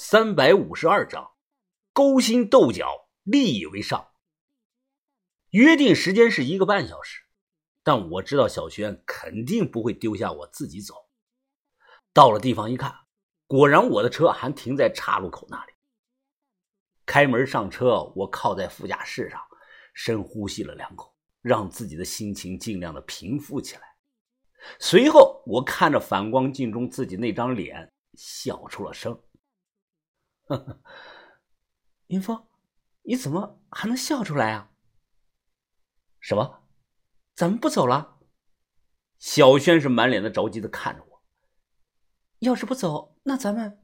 三百五十二章，勾心斗角，利益为上。约定时间是一个半小时，但我知道小轩肯定不会丢下我自己走。到了地方一看，果然我的车还停在岔路口那里。开门上车，我靠在副驾驶上，深呼吸了两口，让自己的心情尽量的平复起来。随后，我看着反光镜中自己那张脸，笑出了声。呵呵，云峰，你怎么还能笑出来啊？什么？咱们不走了？小轩是满脸的着急的看着我。要是不走，那咱们……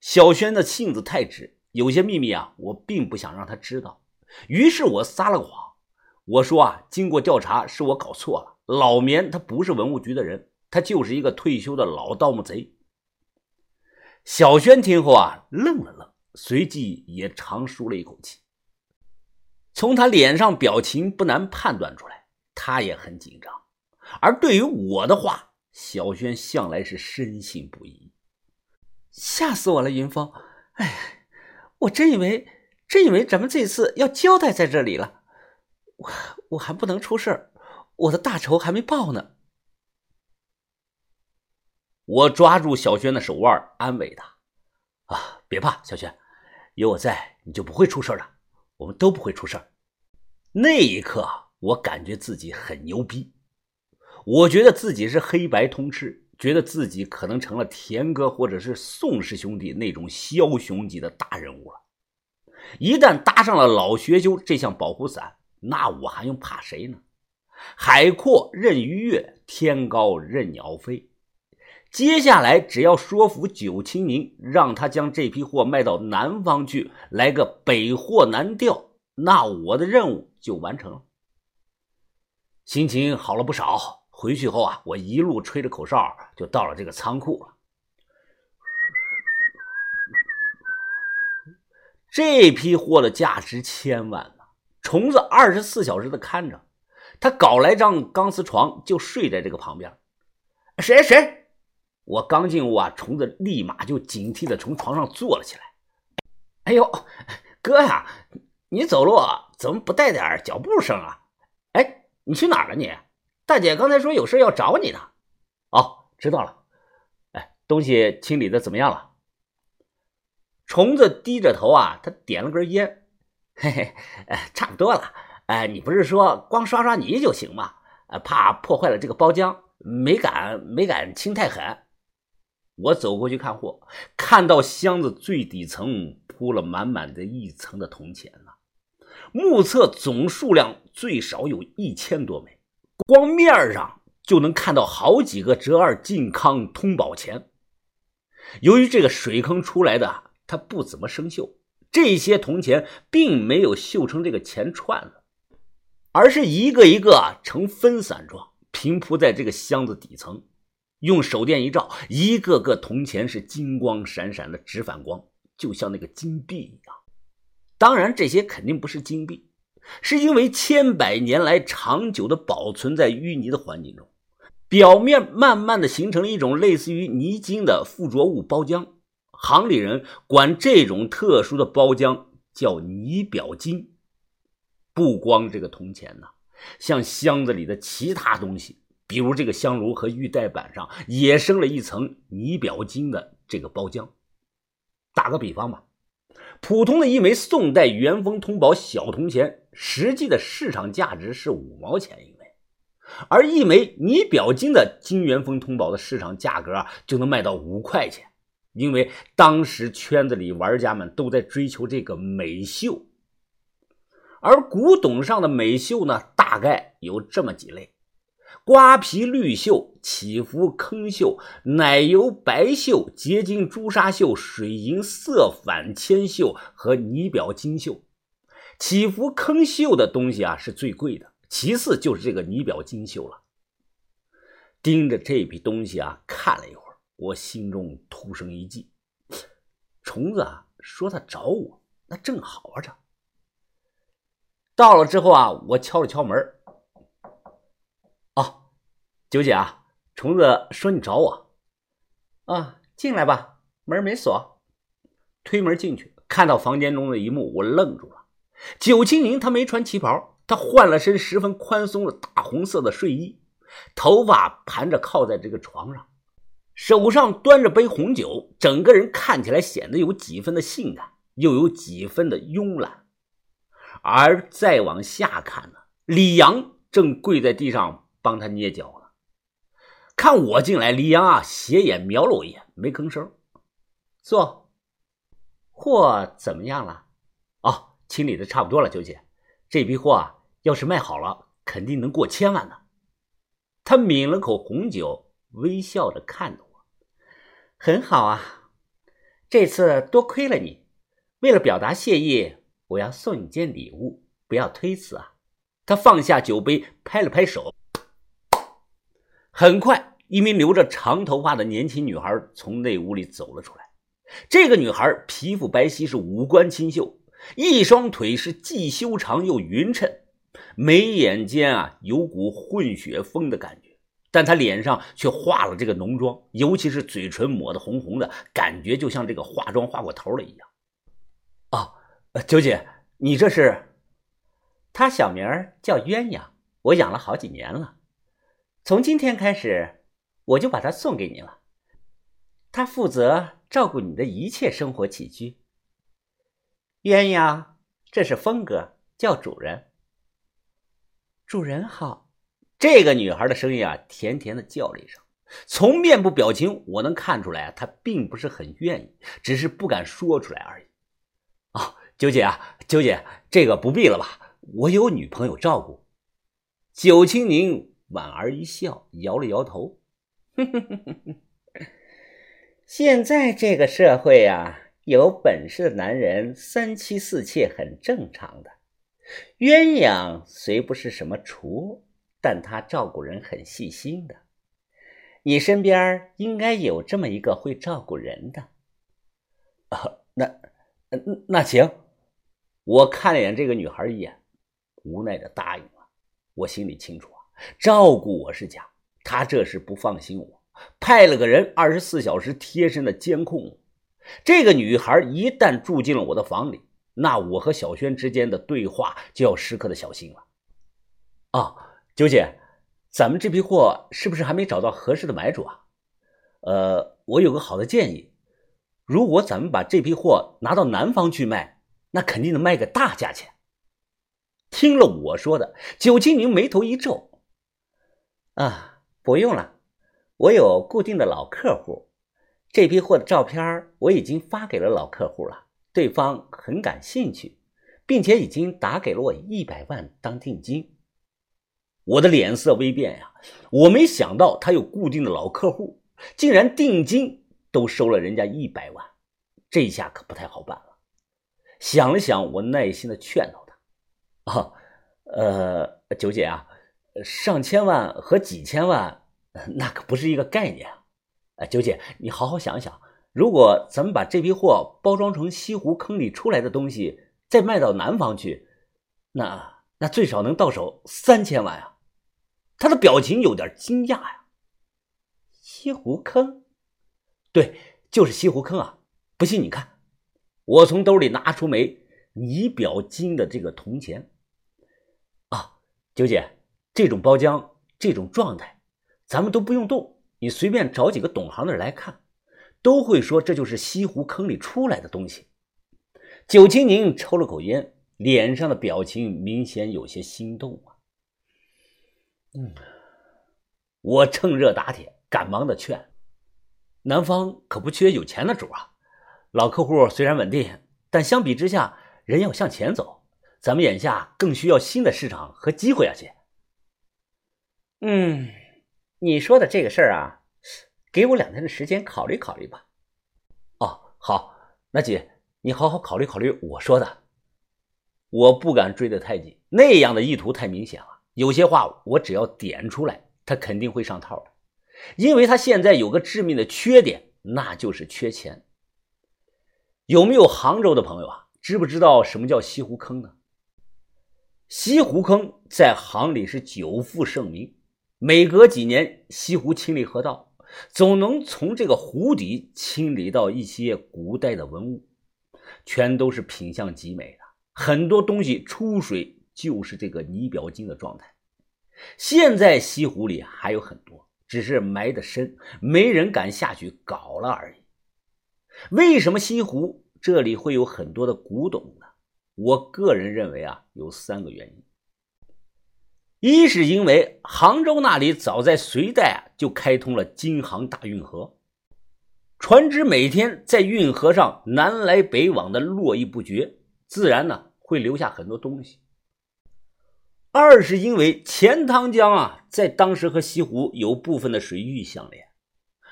小轩的性子太直，有些秘密啊，我并不想让他知道。于是我撒了个谎，我说啊，经过调查，是我搞错了。老棉他不是文物局的人，他就是一个退休的老盗墓贼。小轩听后啊，愣了愣，随即也长舒了一口气。从他脸上表情不难判断出来，他也很紧张。而对于我的话，小轩向来是深信不疑。吓死我了，云峰！哎，我真以为，真以为咱们这次要交代在这里了。我我还不能出事我的大仇还没报呢。我抓住小轩的手腕，安慰他：“啊，别怕，小轩，有我在，你就不会出事的。我们都不会出事那一刻，我感觉自己很牛逼，我觉得自己是黑白通吃，觉得自己可能成了田哥或者是宋氏兄弟那种枭雄级的大人物了。一旦搭上了老学究这项保护伞，那我还用怕谁呢？海阔任鱼跃，天高任鸟飞。接下来只要说服九清明，让他将这批货卖到南方去，来个北货南调，那我的任务就完成了。心情好了不少。回去后啊，我一路吹着口哨就到了这个仓库了。这批货的价值千万呢，虫子二十四小时的看着，他搞来张钢丝床就睡在这个旁边。谁谁？我刚进屋啊，虫子立马就警惕的从床上坐了起来。哎呦，哥呀，你走路怎么不带点脚步声啊？哎，你去哪儿了你？大姐刚才说有事要找你呢。哦，知道了。哎，东西清理的怎么样了？虫子低着头啊，他点了根烟。嘿嘿，哎差不多了。哎，你不是说光刷刷泥就行吗？怕破坏了这个包浆，没敢没敢清太狠。我走过去看货，看到箱子最底层铺了满满的一层的铜钱呢，目测总数量最少有一千多枚，光面上就能看到好几个折二靖康通宝钱。由于这个水坑出来的，它不怎么生锈，这些铜钱并没有锈成这个钱串子，而是一个一个呈分散状平铺在这个箱子底层。用手电一照，一个个铜钱是金光闪闪的直反光，就像那个金币一样。当然，这些肯定不是金币，是因为千百年来长久的保存在淤泥的环境中，表面慢慢的形成了一种类似于泥晶的附着物包浆。行里人管这种特殊的包浆叫泥表金。不光这个铜钱呐，像箱子里的其他东西。比如这个香炉和玉带板上也生了一层泥表金的这个包浆。打个比方吧，普通的一枚宋代元丰通宝小铜钱，实际的市场价值是五毛钱一枚，而一枚泥表金的金元丰通宝的市场价格啊就能卖到五块钱，因为当时圈子里玩家们都在追求这个美秀。而古董上的美秀呢，大概有这么几类。瓜皮绿锈、起伏坑锈、奶油白锈、结晶朱砂锈、水银色反铅锈和泥表金锈。起伏坑锈的东西啊是最贵的，其次就是这个泥表金锈了。盯着这批东西啊看了一会儿，我心中突生一计。虫子啊说他找我，那正好着。到了之后啊，我敲了敲门。九姐啊，虫子说你找我，啊，进来吧，门没锁。推门进去，看到房间中的一幕，我愣住了。九清宁他没穿旗袍，他换了身十分宽松的大红色的睡衣，头发盘着靠在这个床上，手上端着杯红酒，整个人看起来显得有几分的性感，又有几分的慵懒。而再往下看呢，李阳正跪在地上帮他捏脚。看我进来，李阳啊斜眼瞄了我一眼，没吭声。坐，货怎么样了？哦，清理的差不多了，九姐。这批货啊，要是卖好了，肯定能过千万呢。他抿了口红酒，微笑着看着我。很好啊，这次多亏了你。为了表达谢意，我要送你件礼物，不要推辞啊。他放下酒杯，拍了拍手。很快。一名留着长头发的年轻女孩从内屋里走了出来。这个女孩皮肤白皙，是五官清秀，一双腿是既修长又匀称，眉眼间啊有股混血风的感觉。但她脸上却化了这个浓妆，尤其是嘴唇抹得红红的，感觉就像这个化妆化过头了一样。哦，九姐，你这是？她小名叫鸳鸯，我养了好几年了。从今天开始。我就把它送给你了，他负责照顾你的一切生活起居。鸳鸯，这是峰哥，叫主人。主人好。这个女孩的声音啊，甜甜的叫了一声。从面部表情我能看出来，她并不是很愿意，只是不敢说出来而已。啊，九姐啊，九姐，这个不必了吧？我有女朋友照顾。九清宁莞尔一笑，摇了摇头。现在这个社会啊，有本事的男人三妻四妾很正常的。鸳鸯虽不是什么厨，但她照顾人很细心的。你身边应该有这么一个会照顾人的。那那行。我看了眼这个女孩一眼，无奈的答应了。我心里清楚啊，照顾我是假。他这是不放心我，派了个人二十四小时贴身的监控我。这个女孩一旦住进了我的房里，那我和小轩之间的对话就要时刻的小心了。啊，九姐，咱们这批货是不是还没找到合适的买主啊？呃，我有个好的建议，如果咱们把这批货拿到南方去卖，那肯定能卖个大价钱。听了我说的，九清宁眉头一皱，啊。不用了，我有固定的老客户，这批货的照片我已经发给了老客户了，对方很感兴趣，并且已经打给了我一百万当定金。我的脸色微变呀，我没想到他有固定的老客户，竟然定金都收了人家一百万，这下可不太好办了。想了想，我耐心的劝导他：“啊，呃，九姐啊。”上千万和几千万，那可不是一个概念啊！啊，九姐，你好好想想，如果咱们把这批货包装成西湖坑里出来的东西，再卖到南方去，那那最少能到手三千万啊！他的表情有点惊讶呀。西湖坑，对，就是西湖坑啊！不信你看，我从兜里拿出枚泥表金的这个铜钱。啊，九姐。这种包浆，这种状态，咱们都不用动。你随便找几个懂行的人来看，都会说这就是西湖坑里出来的东西。九清宁抽了口烟，脸上的表情明显有些心动啊。嗯，我趁热打铁，赶忙的劝：南方可不缺有钱的主啊。老客户虽然稳定，但相比之下，人要向前走，咱们眼下更需要新的市场和机会啊，姐。嗯，你说的这个事儿啊，给我两天的时间考虑考虑吧。哦，好，那姐，你好好考虑考虑我说的。我不敢追得太紧，那样的意图太明显了。有些话我只要点出来，他肯定会上套的，因为他现在有个致命的缺点，那就是缺钱。有没有杭州的朋友啊？知不知道什么叫西湖坑呢？西湖坑在行里是久负盛名。每隔几年，西湖清理河道，总能从这个湖底清理到一些古代的文物。全都是品相极美的，很多东西出水就是这个泥表金的状态。现在西湖里还有很多，只是埋得深，没人敢下去搞了而已。为什么西湖这里会有很多的古董呢？我个人认为啊，有三个原因。一是因为杭州那里早在隋代啊就开通了京杭大运河，船只每天在运河上南来北往的络绎不绝，自然呢会留下很多东西。二是因为钱塘江啊在当时和西湖有部分的水域相连，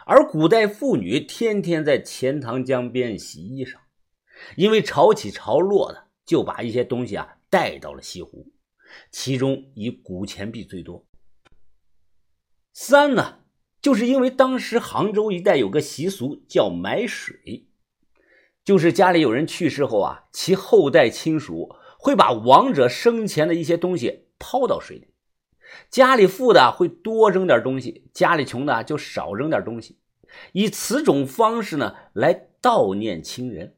而古代妇女天天在钱塘江边洗衣裳，因为潮起潮落的，就把一些东西啊带到了西湖。其中以古钱币最多。三呢，就是因为当时杭州一带有个习俗叫埋水，就是家里有人去世后啊，其后代亲属会把亡者生前的一些东西抛到水里，家里富的会多扔点东西，家里穷的就少扔点东西，以此种方式呢来悼念亲人。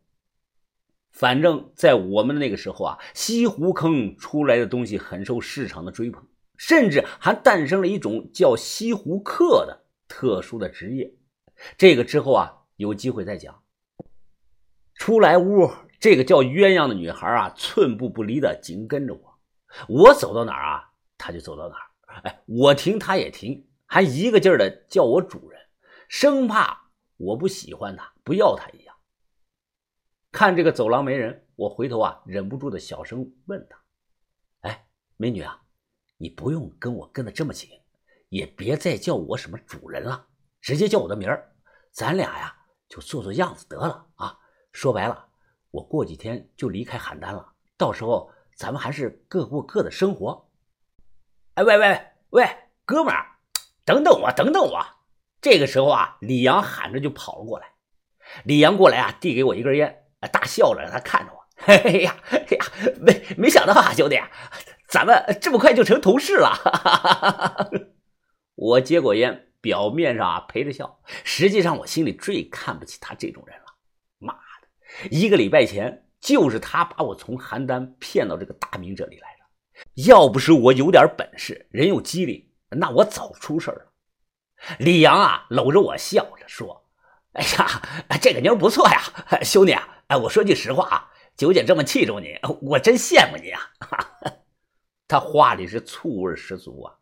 反正，在我们的那个时候啊，西湖坑出来的东西很受市场的追捧，甚至还诞生了一种叫西湖客的特殊的职业。这个之后啊，有机会再讲。出来屋，这个叫鸳鸯的女孩啊，寸步不离的紧跟着我，我走到哪儿啊，她就走到哪儿。哎，我停，她也停，还一个劲儿的叫我主人，生怕我不喜欢她，不要她一样。看这个走廊没人，我回头啊，忍不住的小声问他：“哎，美女啊，你不用跟我跟的这么紧，也别再叫我什么主人了，直接叫我的名儿，咱俩呀就做做样子得了啊。说白了，我过几天就离开邯郸了，到时候咱们还是各过各的生活。”哎，喂喂喂，哥们儿，等等我，等等我！这个时候啊，李阳喊着就跑了过来。李阳过来啊，递给我一根烟。大笑着，他看着我，嘿 嘿呀，哎呀，没没想到啊，兄弟，咱们这么快就成同事了。我接过烟，表面上啊陪着笑，实际上我心里最看不起他这种人了。妈的，一个礼拜前就是他把我从邯郸骗到这个大明这里来的，要不是我有点本事，人又机灵，那我早出事了。李阳啊，搂着我笑着说：“哎呀，这个妞不错呀，兄弟啊。”哎，我说句实话啊，九姐这么器重你，我真羡慕你啊！他话里是醋味十足啊。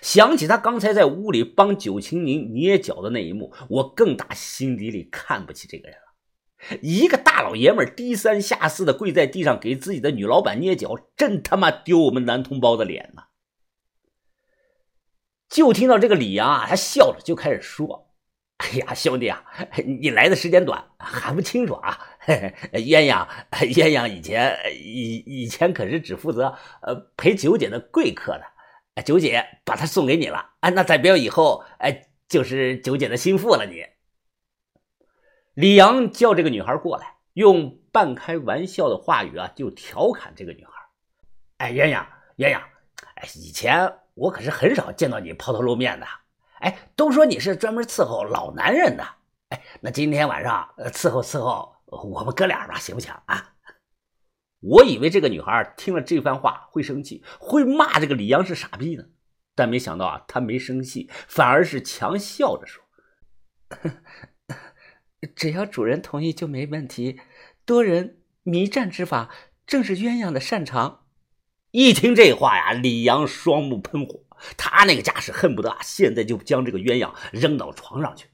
想起他刚才在屋里帮九青宁捏脚的那一幕，我更大心底里看不起这个人了。一个大老爷们低三下四的跪在地上给自己的女老板捏脚，真他妈丢我们男同胞的脸呐！就听到这个李阳啊，他笑着就开始说。哎呀，兄弟啊，你来的时间短，还不清楚啊。鸳鸯，鸳鸯以前以以前可是只负责呃陪九姐的贵客的，九姐把她送给你了，哎，那代表以后哎就是九姐的心腹了。你，李阳叫这个女孩过来，用半开玩笑的话语啊，就调侃这个女孩。哎，鸳鸯，鸳鸯，哎，以前我可是很少见到你抛头露面的。哎，都说你是专门伺候老男人的。哎，那今天晚上伺候伺候我们哥俩吧，行不行啊？我以为这个女孩听了这番话会生气，会骂这个李阳是傻逼呢。但没想到啊，她没生气，反而是强笑着说：“ 只要主人同意就没问题。多人迷战之法正是鸳鸯的擅长。”一听这话呀，李阳双目喷火。他那个架势，恨不得啊，现在就将这个鸳鸯扔到床上去。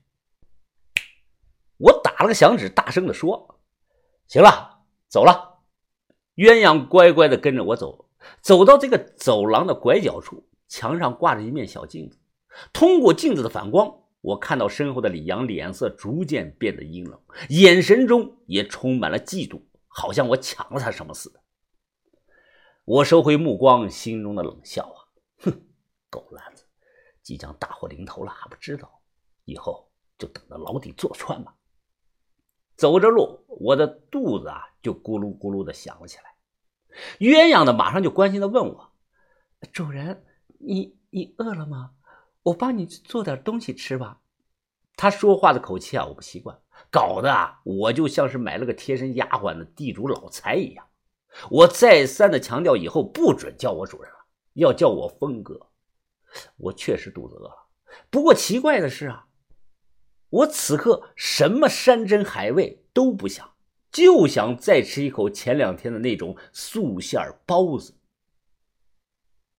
我打了个响指，大声的说：“行了，走了。”鸳鸯乖乖的跟着我走，走到这个走廊的拐角处，墙上挂着一面小镜子。通过镜子的反光，我看到身后的李阳脸色逐渐变得阴冷，眼神中也充满了嫉妒，好像我抢了他什么似的。我收回目光，心中的冷笑啊，哼。狗篮子，即将大祸临头了还不知道，以后就等着牢底坐穿吧。走着路，我的肚子啊就咕噜咕噜的响了起来。鸳鸯的马上就关心的问我：“主人，你你饿了吗？我帮你做点东西吃吧。”他说话的口气啊，我不习惯，搞得啊，我就像是买了个贴身丫鬟的地主老财一样。我再三的强调，以后不准叫我主人了，要叫我峰哥。我确实肚子饿了，不过奇怪的是啊，我此刻什么山珍海味都不想，就想再吃一口前两天的那种素馅包子。